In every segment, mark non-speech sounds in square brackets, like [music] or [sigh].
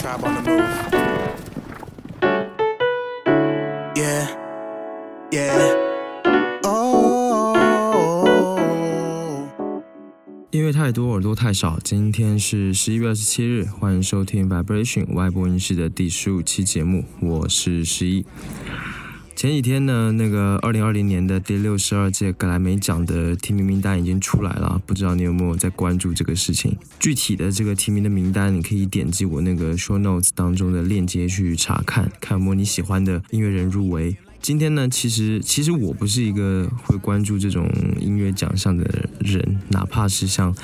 Tribe on the move. Yeah, yeah. Oh. 音乐太多，耳朵太少。今天是十一月二十七日，欢迎收听 Vibration 外播音室的第十五期节目，我是十一。前几天呢，那个二零二零年的第六十二届格莱美奖的提名名单已经出来了，不知道你有没有在关注这个事情？具体的这个提名的名单，你可以点击我那个 show notes 当中的链接去查看，看有没有你喜欢的音乐人入围。今天呢，其实其实我不是一个会关注这种音乐奖项的人，哪怕是像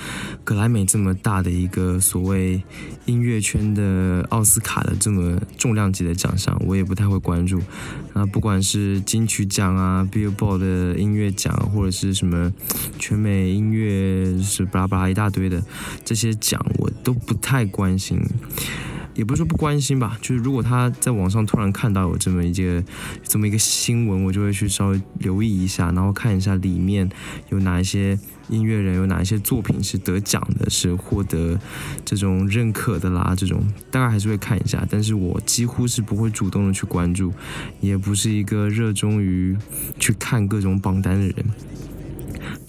格莱美这么大的一个所谓音乐圈的奥斯卡的这么重量级的奖项，我也不太会关注。啊，不管是金曲奖啊、Billboard 的音乐奖，或者是什么全美音乐是巴拉巴拉一大堆的这些奖，我都不太关心。也不是说不关心吧，就是如果他在网上突然看到有这么一个这么一个新闻，我就会去稍微留意一下，然后看一下里面有哪一些音乐人，有哪一些作品是得奖的，是获得这种认可的啦，这种大概还是会看一下。但是我几乎是不会主动的去关注，也不是一个热衷于去看各种榜单的人。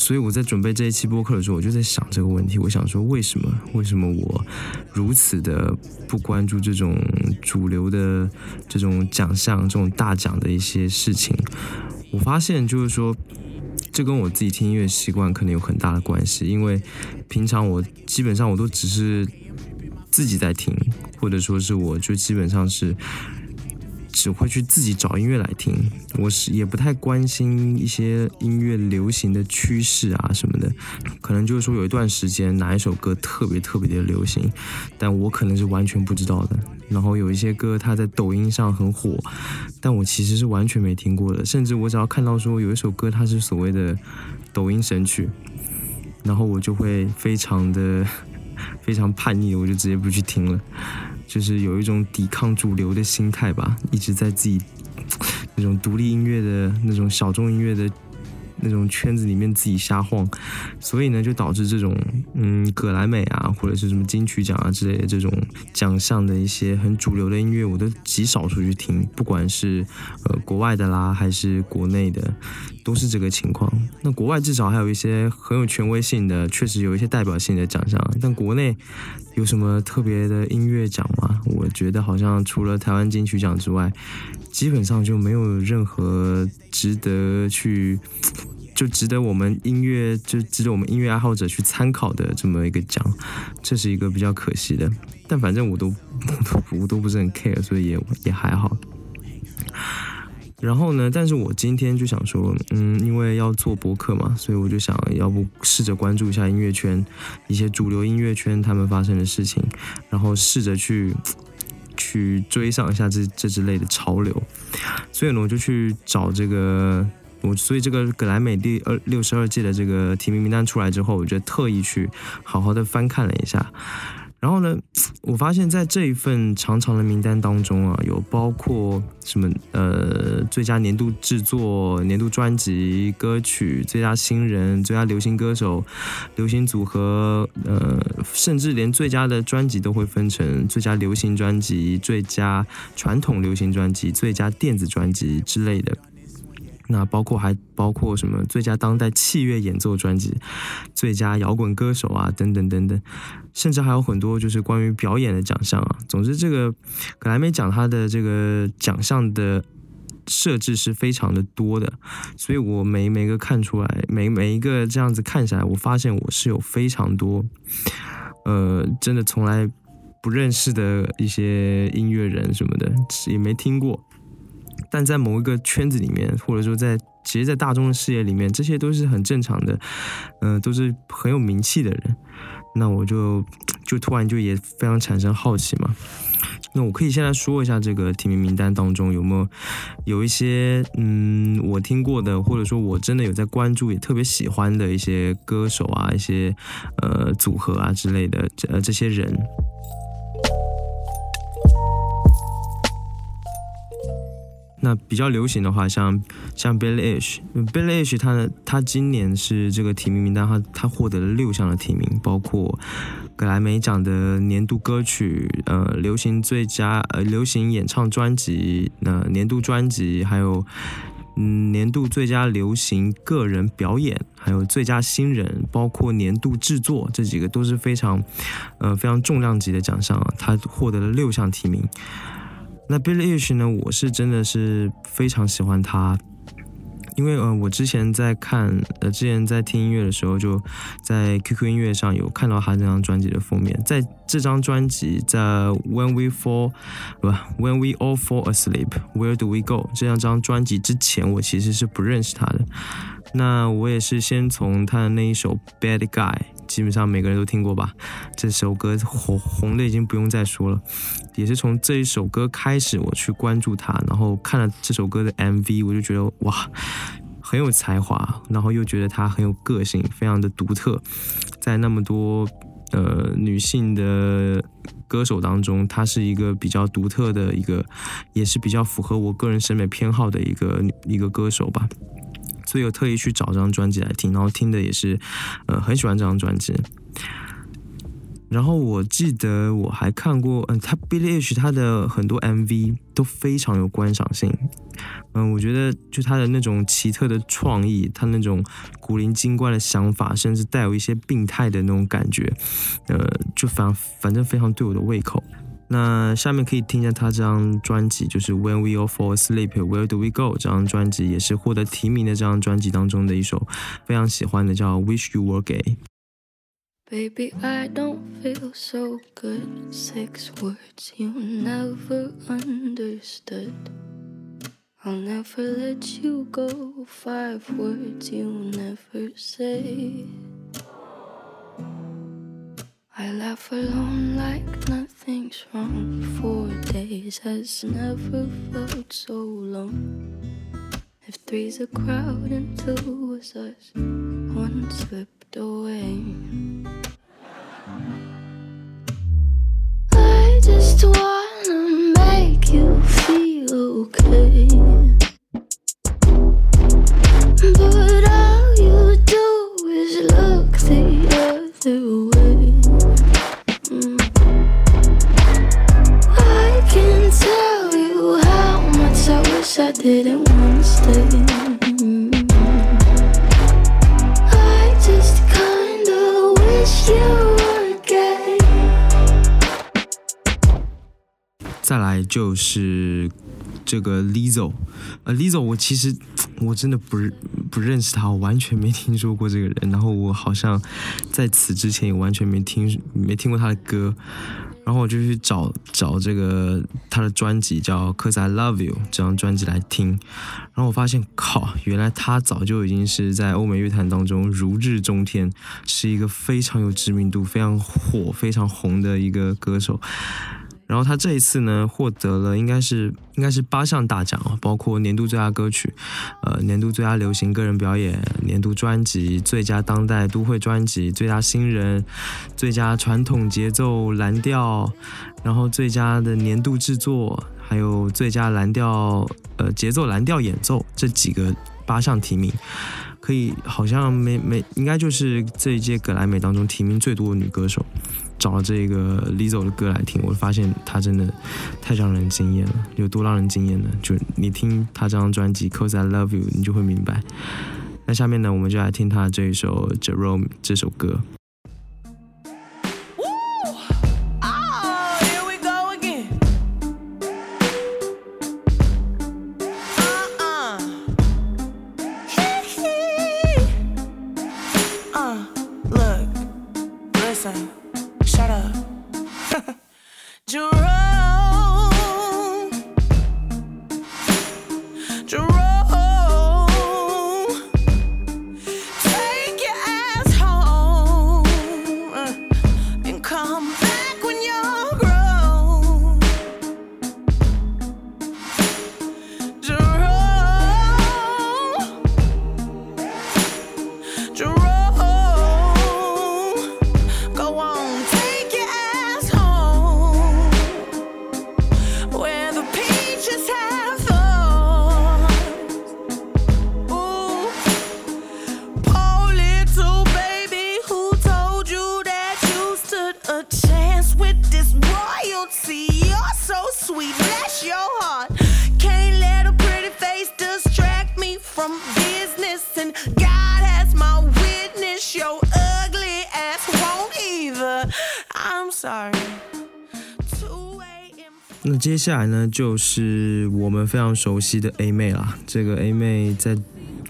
所以我在准备这一期播客的时候，我就在想这个问题。我想说，为什么？为什么我如此的不关注这种主流的这种奖项、这种大奖的一些事情？我发现就是说，这跟我自己听音乐习惯可能有很大的关系。因为平常我基本上我都只是自己在听，或者说是我就基本上是。只会去自己找音乐来听，我是也不太关心一些音乐流行的趋势啊什么的，可能就是说有一段时间哪一首歌特别特别的流行，但我可能是完全不知道的。然后有一些歌它在抖音上很火，但我其实是完全没听过的。甚至我只要看到说有一首歌它是所谓的抖音神曲，然后我就会非常的 [laughs] 非常叛逆，我就直接不去听了。就是有一种抵抗主流的心态吧，一直在自己 [tsk] 那种独立音乐的那种小众音乐的。那种圈子里面自己瞎晃，所以呢，就导致这种嗯，格莱美啊，或者是什么金曲奖啊之类的这种奖项的一些很主流的音乐，我都极少出去听，不管是呃国外的啦，还是国内的，都是这个情况。那国外至少还有一些很有权威性的，确实有一些代表性的奖项，但国内有什么特别的音乐奖吗？我觉得好像除了台湾金曲奖之外。基本上就没有任何值得去，就值得我们音乐就值得我们音乐爱好者去参考的这么一个奖，这是一个比较可惜的。但反正我都 [laughs] 我都我都不是很 care，所以也也还好。然后呢，但是我今天就想说，嗯，因为要做博客嘛，所以我就想要不试着关注一下音乐圈一些主流音乐圈他们发生的事情，然后试着去。去追上一下这这之类的潮流，所以呢，我就去找这个我，所以这个格莱美第二六十二届的这个提名名单出来之后，我就特意去好好的翻看了一下。然后呢，[tsk] 我发现，在这一份长长的名单当中啊，有包括什么呃，最佳年度制作、年度专辑、歌曲、最佳新人、最佳流行歌手、流行组合，呃，甚至连最佳的专辑都会分成最佳流行专辑、最佳传统流行专辑、最佳电子专辑之类的。那包括还包括什么最佳当代器乐演奏专辑、最佳摇滚歌手啊，等等等等，甚至还有很多就是关于表演的奖项啊。总之，这个格莱美奖它的这个奖项的设置是非常的多的，所以我每每个看出来，每每一个这样子看下来，我发现我是有非常多，呃，真的从来不认识的一些音乐人什么的，也没听过。但在某一个圈子里面，或者说在其实，在大众的视野里面，这些都是很正常的，嗯，都是很有名气的人。那我就就突然就也非常产生好奇嘛。那我可以先来说一下这个提名名单当中有没有有一些嗯我听过的，或者说我真的有在关注也特别喜欢的一些歌手啊，一些呃组合啊之类的呃这些人。那比较流行的话，像像 Billish，Billish 他的他今年是这个提名名单，他他获得了六项的提名，包括格莱美奖的年度歌曲，呃，流行最佳呃流行演唱专辑，那年度专辑，还有嗯年度最佳流行个人表演，还有最佳新人，包括年度制作，这几个都是非常呃非常重量级的奖项啊，他获得了六项提名。那 Billie Eilish 呢？我是真的是非常喜欢他，因为呃，我之前在看呃，之前在听音乐的时候，就在 QQ 音乐上有看到他这张专辑的封面。在这张专辑在 When We Fall 不 When We All Fall Asleep Where Do We Go 这两张专辑之前，我其实是不认识他的。那我也是先从他的那一首 Bad Guy。基本上每个人都听过吧，这首歌红红的已经不用再说了，也是从这一首歌开始我去关注他，然后看了这首歌的 MV，我就觉得哇，很有才华，然后又觉得他很有个性，非常的独特，在那么多呃女性的歌手当中，她是一个比较独特的一个，也是比较符合我个人审美偏好的一个一个歌手吧。所以我特意去找这张专辑来听，然后听的也是，呃，很喜欢这张专辑。然后我记得我还看过，嗯，他 Billie H 他的很多 MV 都非常有观赏性。嗯，我觉得就他的那种奇特的创意，他那种古灵精怪的想法，甚至带有一些病态的那种感觉，呃，就反反正非常对我的胃口。那下面可以听一下他这张专辑，就是 When We All Fall Asleep, Where Do We Go 这张专辑，也是获得提名的这张专辑当中的一首非常喜欢的，叫 Wish You Were Gay。Baby, I don't feel so good. Six words you never understood. I'll never let you go. Five words you never say. I laugh alone like nothing's wrong. Four days has never felt so long. If three's a crowd and two was us, one slipped away. I just wanna make you feel okay. 就是这个 Lizzo，呃，Lizzo 我其实我真的不不认识他，我完全没听说过这个人。然后我好像在此之前也完全没听没听过他的歌。然后我就去找找这个他的专辑，叫《Cause I Love You》这张专辑来听。然后我发现，靠，原来他早就已经是在欧美乐坛当中如日中天，是一个非常有知名度、非常火、非常红的一个歌手。然后他这一次呢，获得了应该是应该是八项大奖啊，包括年度最佳歌曲，呃，年度最佳流行个人表演，年度专辑，最佳当代都会专辑，最佳新人，最佳传统节奏蓝调，然后最佳的年度制作，还有最佳蓝调呃节奏蓝调演奏这几个八项提名。可以，好像没没，应该就是这一届格莱美当中提名最多的女歌手。找了这个 Lizzo 的歌来听，我发现他真的太让人惊艳了。有多让人惊艳呢？就你听他这张专辑《Cause I Love You》，你就会明白。那下面呢，我们就来听他这一首《Jerome》这首歌。接下来呢，就是我们非常熟悉的 A 妹啦。这个 A 妹在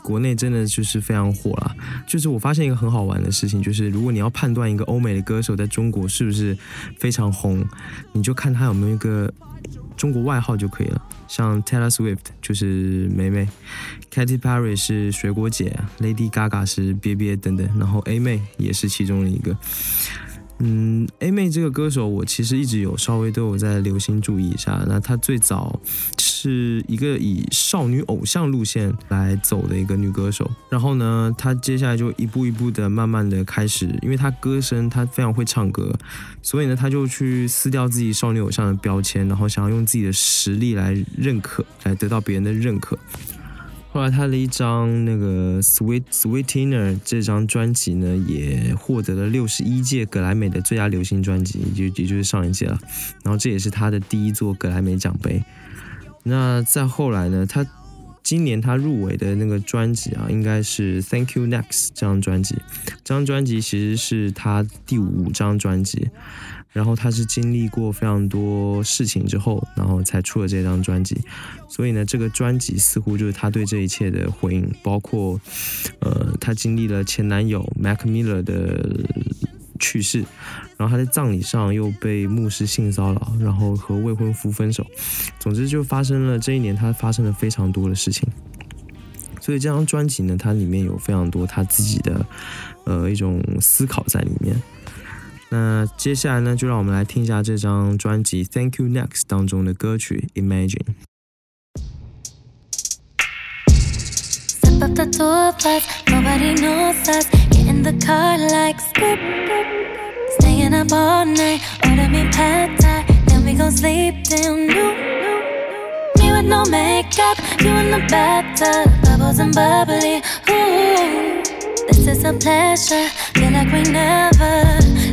国内真的就是非常火啦。就是我发现一个很好玩的事情，就是如果你要判断一个欧美的歌手在中国是不是非常红，你就看他有没有一个中国外号就可以了。像 Taylor Swift 就是梅梅，Katy Perry 是水果姐，Lady Gaga 是憋憋等等，然后 A 妹也是其中的一个。嗯，A 妹这个歌手，我其实一直有稍微都有在留心注意一下。那她最早是一个以少女偶像路线来走的一个女歌手，然后呢，她接下来就一步一步的慢慢的开始，因为她歌声她非常会唱歌，所以呢，她就去撕掉自己少女偶像的标签，然后想要用自己的实力来认可，来得到别人的认可。后来他的一张那个 Sweet Sweetener 这张专辑呢，也获得了六十一届格莱美的最佳流行专辑，也就也就是上一届了。然后这也是他的第一座格莱美奖杯。那再后来呢，他今年他入围的那个专辑啊，应该是 Thank You Next 这张专辑。这张专辑其实是他第五张专辑。然后他是经历过非常多事情之后，然后才出了这张专辑，所以呢，这个专辑似乎就是他对这一切的回应，包括，呃，他经历了前男友 Mac Miller 的去世，然后他在葬礼上又被牧师性骚扰，然后和未婚夫分手，总之就发生了这一年他发生了非常多的事情，所以这张专辑呢，它里面有非常多他自己的，呃，一种思考在里面。那接下来呢，就让我们来听一下这张专辑《Thank You Next》当中的歌曲《Imagine》。 Step up the tour bus, nobody knows us. Get in the car like skip. Staying up all night, order me pad thai, then we gon' sleep till noon. Me with no makeup, you in the bathtub, bubbles and bubbly. Ooh, this is a pleasure. Feel like we never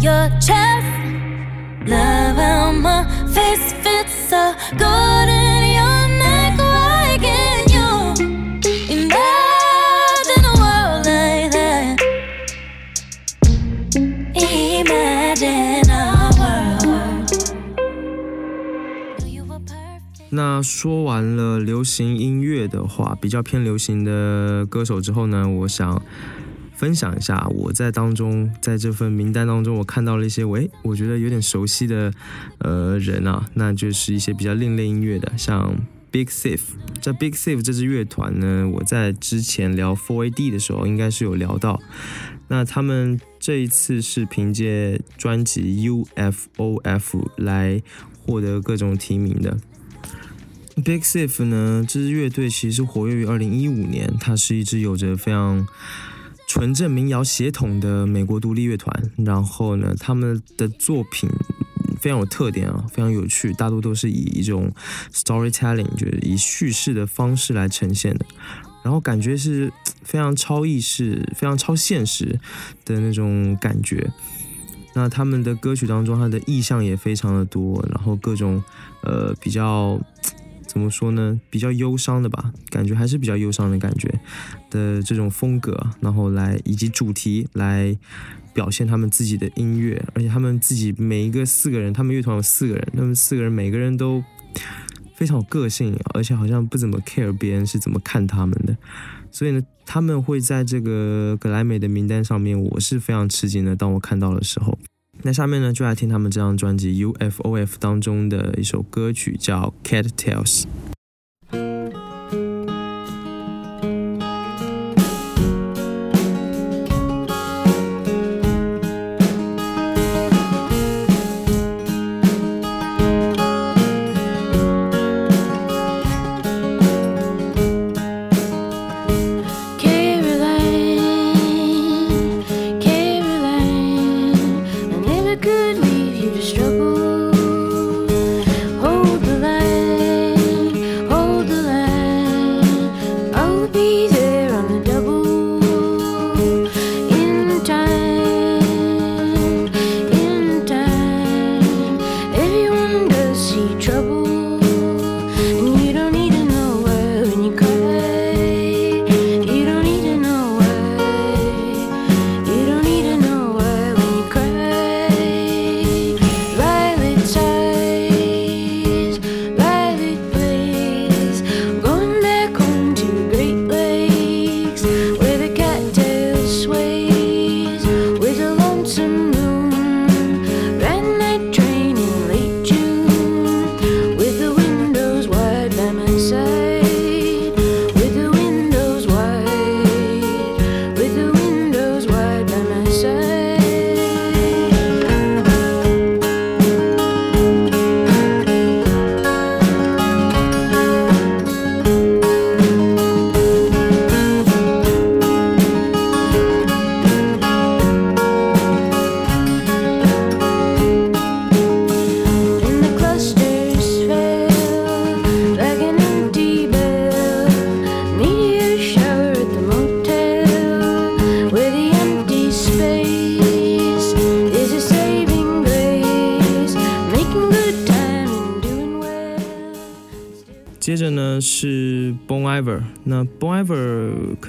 your chest. Love how my face fits so good in your neck. Why can you imagine a world like that? Imagine a world. Knew you were perfect. 那说完了流行音乐的话，比较偏流行的歌手之后呢，我想分享一下我在当中，在这份名单当中，我看到了一些喂，我觉得有点熟悉的呃人啊，那就是一些比较另类音乐的，像 Big Thief。这 Big Thief 这支乐团呢，我在之前聊 Four AD 的时候，应该是有聊到。那他们这一次是凭借专辑 UFOF 来获得各种提名的。Big Thief 呢，这支乐队其实活跃于二零一五年，它是一支有着非常纯正民谣血统的美国独立乐团。然后呢，他们的作品非常有特点啊，非常有趣，大多都是以一种 storytelling，就是以叙事的方式来呈现的。然后感觉是非常超意识、非常超现实的那种感觉。那他们的歌曲当中，它的意象也非常的多，然后各种呃比较怎么说呢，比较忧伤的吧，感觉还是比较忧伤的感觉的这种风格，然后来以及主题来表现他们自己的音乐，而且他们自己每一个四个人，他们乐团有四个人，他们四个人每个人都非常有个性，而且好像不怎么 care 别人是怎么看他们的，所以呢，他们会在这个格莱美的名单上面，我是非常吃惊的。当我看到的时候，那下面呢，就来听他们这张专辑 UFOF 当中的一首歌曲，叫《Cat Tales》。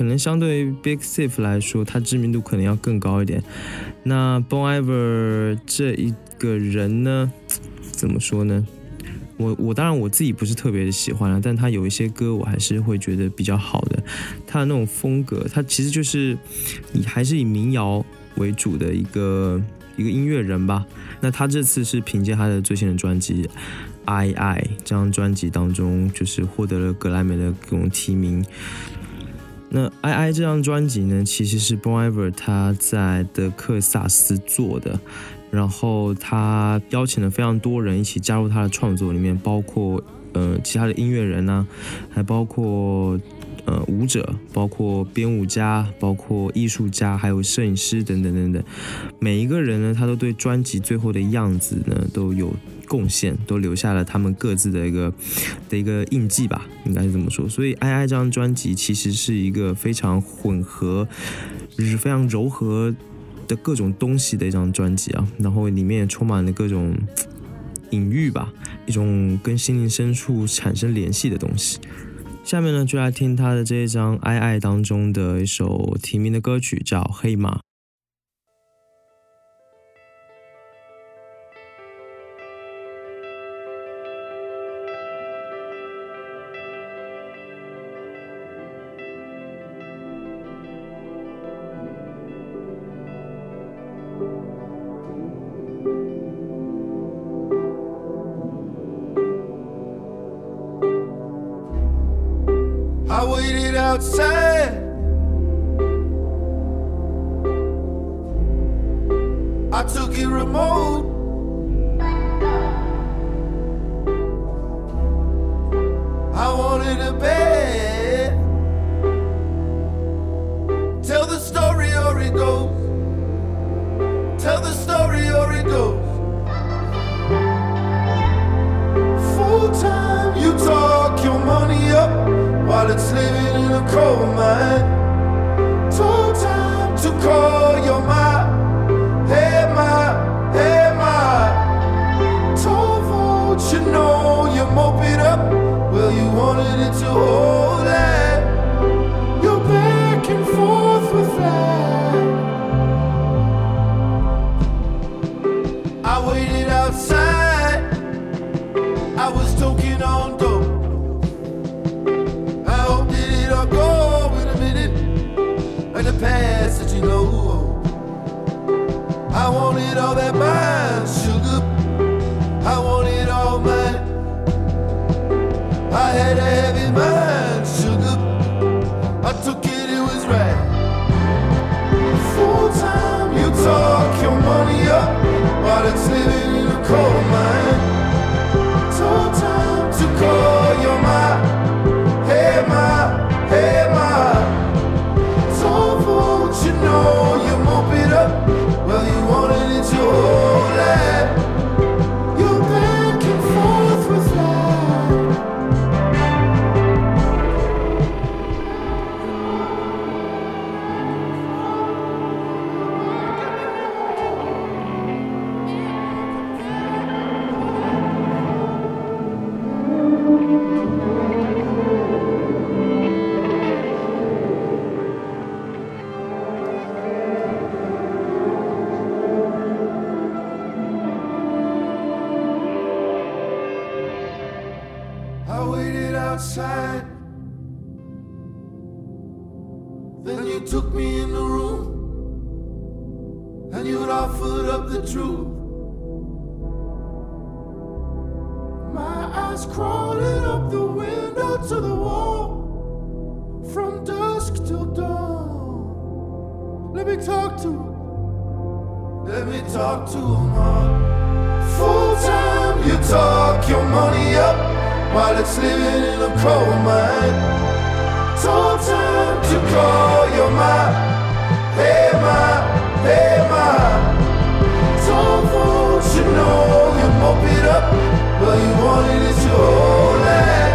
可能相对于 Big Thief 来说，他知名度可能要更高一点。那 Bon Iver 这一个人呢，怎么说呢？我我当然我自己不是特别的喜欢啊，但他有一些歌我还是会觉得比较好的。他的那种风格，他其实就是以还是以民谣为主的一个一个音乐人吧。那他这次是凭借他的最新的专辑《I I》这张专辑当中，就是获得了格莱美的各种提名。那《I I》这张专辑呢，其实是 Bon Iver 他在德克萨斯做的。然后他邀请了非常多人一起加入他的创作里面，包括呃其他的音乐人呢，还包括呃舞者，包括编舞家，包括艺术家，还有摄影师等等等等。每一个人呢，他都对专辑最后的样子呢都有贡献，都留下了他们各自的一个的一个印记吧，应该是这么说。所以《I I》这张专辑其实是一个非常混合，就是非常柔和。的各种东西的一张专辑啊，然后里面也充满了各种隐喻吧，一种跟心灵深处产生联系的东西。下面呢，就来听他的这一张《爱爱》当中的一首提名的歌曲，叫《黑马》。Outside. I took it remote. I wanted a bed. you're time to call you mine. Hey, my, hey, my. Told you know you're up. Well, you wanted it to eyes crawling up the window to the wall from dusk till dawn. Let me talk to her. Let me talk to her, Mom. Full time, you talk your money up while it's living in a coal mine. Told time to call your ma. Hey ma, hey ma. Told folks you know you mope it up, but you wanted it to hold it.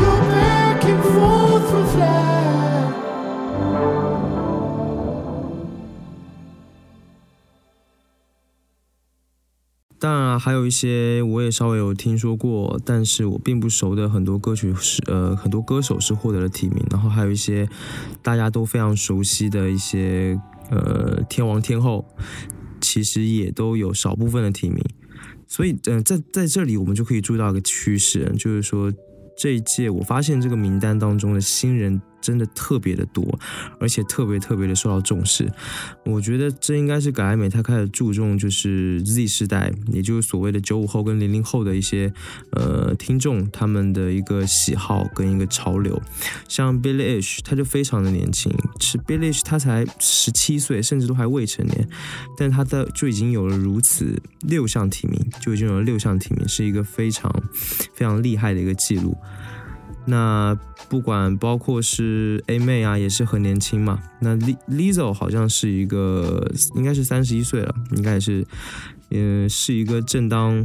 You're back and forth with life. [laughs] 当然啊，还有一些我也稍微有听说过，但是我并不熟的很多歌曲是呃很多歌手是获得了提名，然后还有一些大家都非常熟悉的一些呃天王天后，其实也都有少部分的提名。所以，嗯、在在这里我们就可以注意到一个趋势，就是说这一届我发现这个名单当中的新人真的特别的多，而且特别特别的受到重视。我觉得这应该是格莱美他开始注重就是 Z 世代，也就是所谓的九五后跟零零后的一些呃听众他们的一个喜好跟一个潮流。像 Billie Eilish 他就非常的年轻，是 Billie Eilish 他才十七岁，甚至都还未成年，但他的就已经有了如此六项提名，就已经有了六项提名，是一个非常非常厉害的一个记录。那不管包括是 A 妹啊，也是很年轻嘛。那 Lizzo 好像是一个，应该是三十一岁了，应该也是，嗯，是一个正当，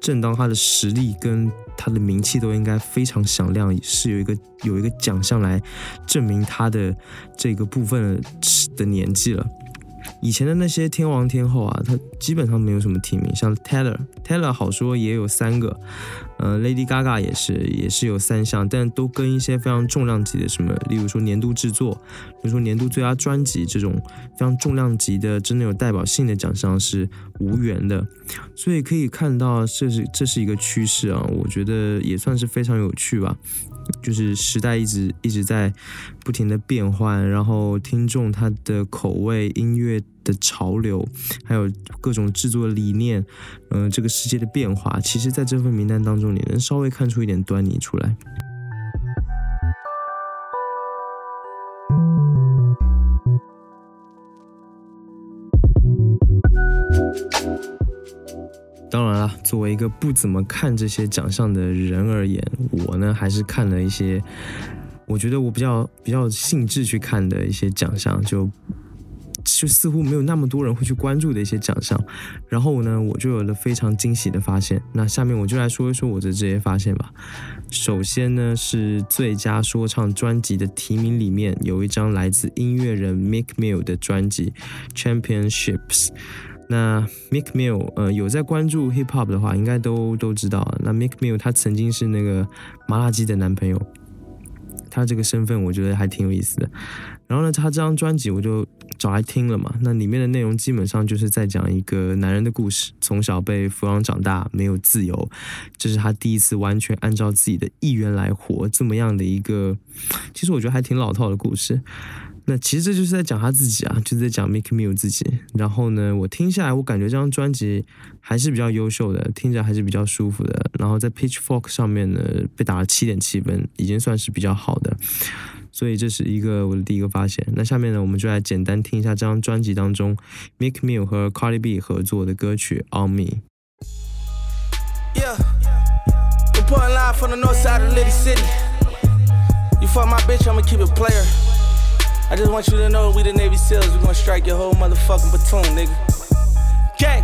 正当她的实力跟她的名气都应该非常响亮，是有一个有一个奖项来证明她的这个部分的年纪了。以前的那些天王天后啊，他基本上没有什么提名，像 Taylor，Taylor 好说也有三个，呃，Lady Gaga 也是也是有三项，但都跟一些非常重量级的什么，例如说年度制作，比如说年度最佳专辑这种非常重量级的、真的有代表性的奖项是无缘的，所以可以看到这是这是一个趋势啊，我觉得也算是非常有趣吧。就是时代一直一直在不停的变换，然后听众他的口味、音乐的潮流，还有各种制作理念，嗯、这个世界的变化，其实在这份名单当中，你能稍微看出一点端倪出来。当然啦，作为一个不怎么看这些奖项的人而言，我呢还是看了一些，我觉得我比较比较兴致去看的一些奖项，就就似乎没有那么多人会去关注的一些奖项。然后呢，我就有了非常惊喜的发现。那下面我就来说一说我的这些发现吧。首先呢，是最佳说唱专辑的提名里面有一张来自音乐人 Mick Mill 的专辑《Championships》。那 Mick Mill，呃，有在关注 hip hop 的话，应该都都知道。那 Mick Mill 他曾经是那个麻辣鸡的男朋友，他这个身份我觉得还挺有意思的。然后呢，他这张专辑我就找来听了嘛。那里面的内容基本上就是在讲一个男人的故事，从小被抚养长大，没有自由，这是他第一次完全按照自己的意愿来活，这么样的一个，其实我觉得还挺老套的故事。那其实这就是在讲他自己啊，就是在讲 Mick Mill 自己。然后呢，我听下来，我感觉这张专辑还是比较优秀的，听着还是比较舒服的。然后在 Pitchfork 上面呢，被打了七点七分，已经算是比较好的。所以这是一个我的第一个发现。那下面呢，我们就来简单听一下这张专辑当中 Mick Mill 和 Cardi B 合作的歌曲《On Me》。Yeah. Puttin' live from the north side of lit City. You fuck my bitch, I'ma keep it player. I just want you to know we the Navy SEALs. We gon' strike your whole motherfucking platoon, nigga. Gang.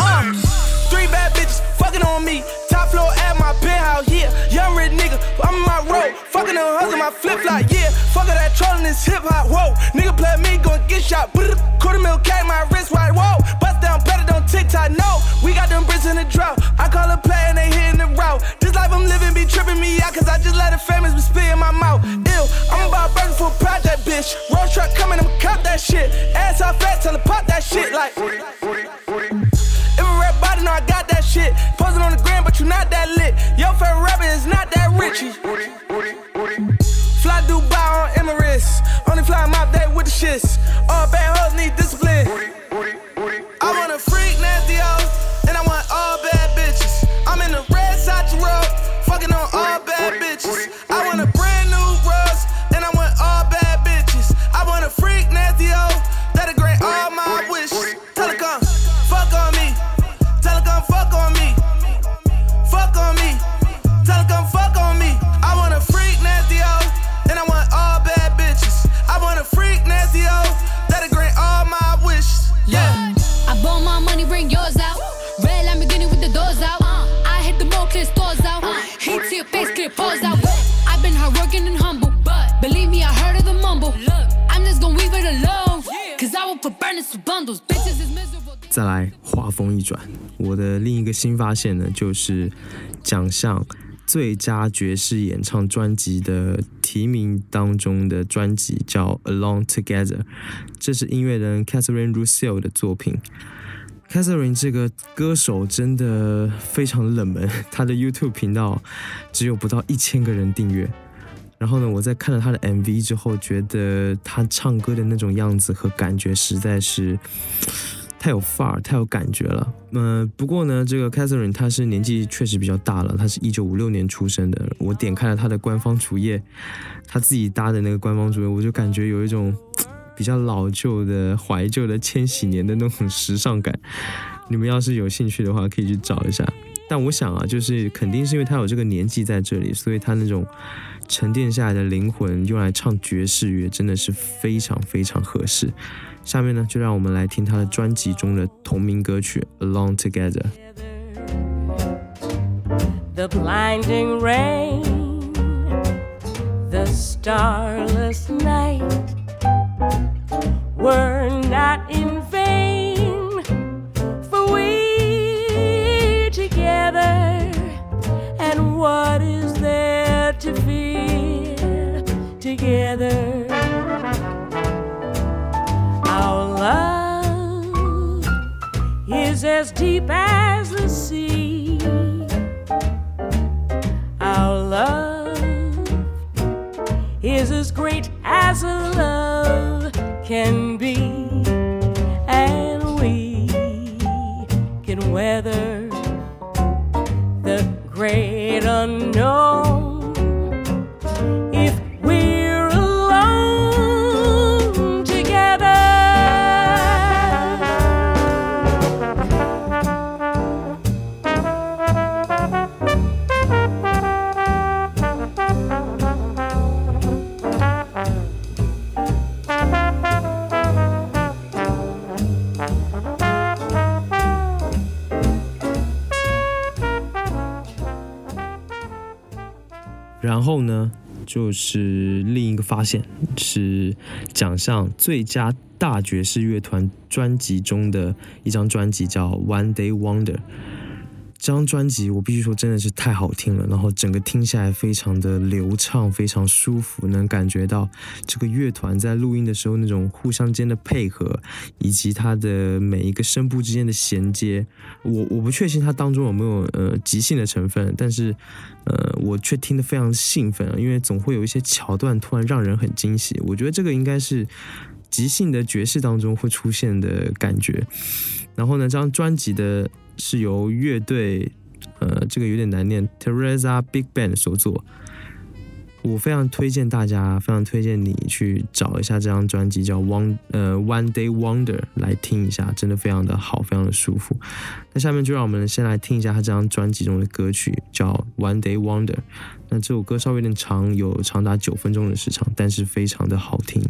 Uh, three bad bitches fucking on me. Top floor at my penthouse, yeah. Young rich nigga, I'm in my road. Fucking them hustle my flip flop, yeah. Fuckin' that trolling this hip hop, whoa. Nigga play me, gon' get shot. Quarter mil K, my wrist right, whoa. Bust down better than TikTok, no. We got them bricks in the drought. I call a play and they hitting the route. This life I'm living be tripping me out, cause I just let the famous be spit in my mouth. Ew, I'm about burger for project, bitch. Road truck coming, I'ma cop that shit. Ass off fat, tell her pop that shit like. If a rap body, know I got that shit. Posing on the gram, but you not that lit. Your favorite rapper is not that rich. Fly Dubai on Emirates. Only fly mop day with the shits. All bad 发现呢，就是奖项最佳爵士演唱专辑的提名当中的专辑叫《Along Together》，这是音乐人 Catherine Russell 的作品。Catherine 这个歌手真的非常冷门，[laughs] 她的 YouTube 频道只有不到一千个人订阅。然后呢，我在看了她的 MV 之后，觉得她唱歌的那种样子和感觉实在是太有范儿、太有感觉了。呃，不过呢，这个 Catherine 她是年纪确实比较大了，她是一九五六年出生的。我点开了她的官方主页，她自己搭的那个官方主页，我就感觉有一种。比较老旧的、怀旧的千禧年的那种时尚感，你们要是有兴趣的话，可以去找一下。但我想啊，就是肯定是因为他有这个年纪在这里，所以他那种沉淀下来的灵魂用来唱爵士乐，真的是非常非常合适。下面呢，就让我们来听他的专辑中的同名歌曲《Along Together》。the blinding rain, the starless night were not in vain. For we together, and what is there to feel together? Our love is as deep as the sea. Our love is as great as a love can be, and we can 就是另一个发现是奖项最佳大爵士乐团专辑中的一张专辑，叫《One Day Wonder》。这张专辑我必须说真的是太好听了，然后整个听下来非常的流畅，非常舒服，能感觉到这个乐团在录音的时候那种互相间的配合，以及它的每一个声部之间的衔接。我我不确信它当中有没有呃即兴的成分，但是呃我却听得非常兴奋，因为总会有一些桥段突然让人很惊喜。我觉得这个应该是即兴的爵士当中会出现的感觉。然后呢，这张专辑的是由乐队，呃，这个有点难念，Teresa Big Band 所做。我非常推荐大家，非常推荐你去找一下这张专辑，叫《One 呃 One Day Wonder》来听一下，真的非常的好，非常的舒服。那下面就让我们先来听一下他这张专辑中的歌曲，叫《One Day Wonder》。那这首歌稍微有点长，有长达九分钟的时长，但是非常的好听。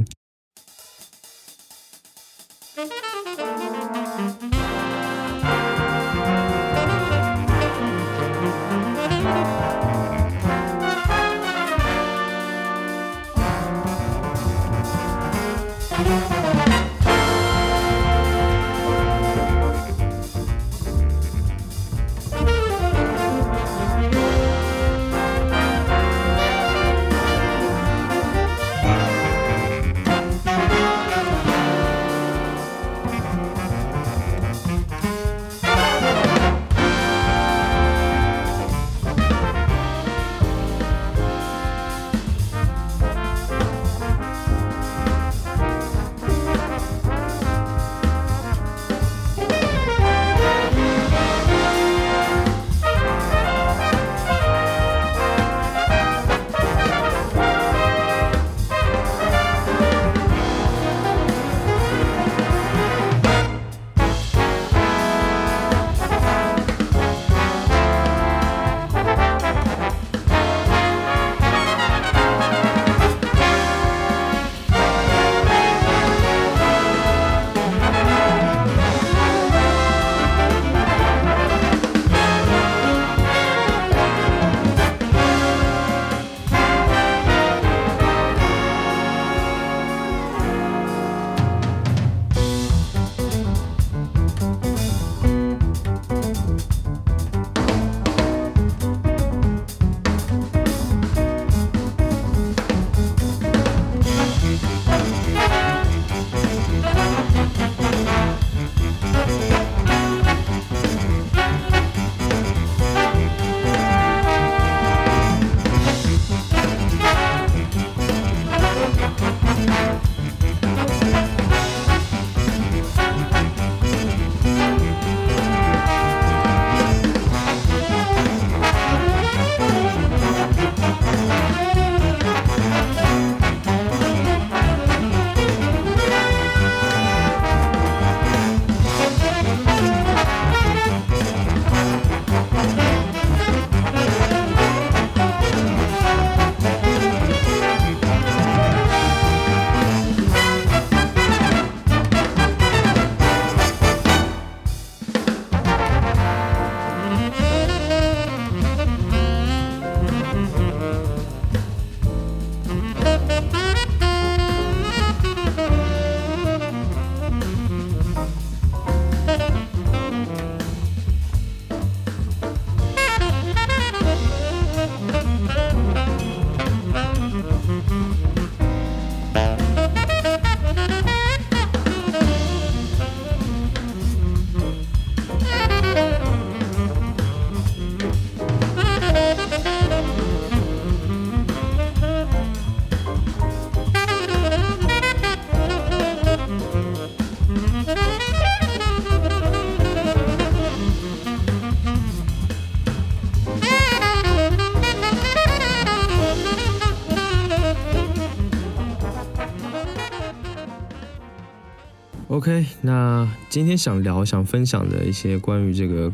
那今天想聊、想分享的一些关于这个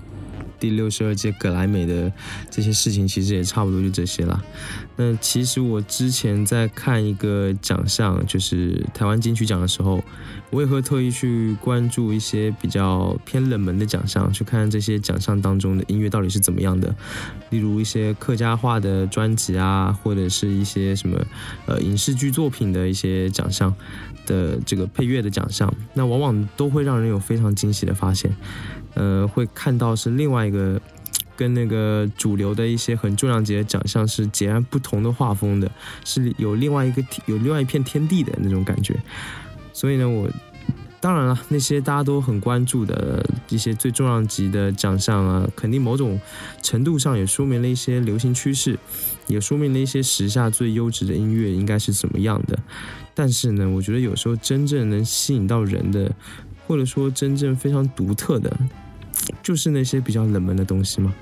第六十二届格莱美的这些事情，其实也差不多就这些了。那其实我之前在看一个奖项，就是台湾金曲奖的时候，我也会特意去关注一些比较偏冷门的奖项，去看这些奖项当中的音乐到底是怎么样的。例如一些客家话的专辑啊，或者是一些什么呃影视剧作品的一些奖项的这个配乐的奖项，那往往都会让人有非常惊喜的发现。呃，会看到是另外一个跟那个主流的一些很重量级的奖项是截然不同的画风的，是有另外一个有另外一片天地的那种感觉。所以呢，我当然了，那些大家都很关注的一些最重量级的奖项啊，肯定某种程度上也说明了一些流行趋势，也说明了一些时下最优质的音乐应该是怎么样的。但是呢，我觉得有时候真正能吸引到人的，或者说真正非常独特的。就是那些比较冷门的东西嘛？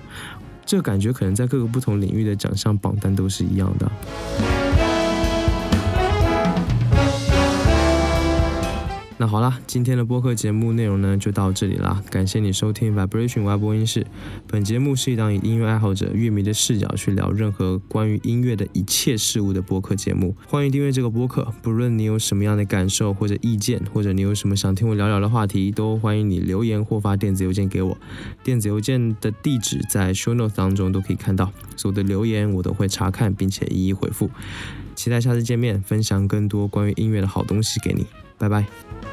这感觉可能在各个不同领域的奖项榜单都是一样的。那好啦，今天的播客节目内容呢就到这里啦，感谢你收听 Vibration 外播音室。本节目是一档以音乐爱好者、乐迷的视角去聊任何关于音乐的一切事物的播客节目。欢迎订阅这个播客，不论你有什么样的感受或者意见，或者你有什么想听我聊聊的话题，都欢迎你留言或发电子邮件给我。电子邮件的地址在 Show Notes 当中都可以看到，所有的留言我都会查看并且一一回复。期待下次见面，分享更多关于音乐的好东西给你。拜拜。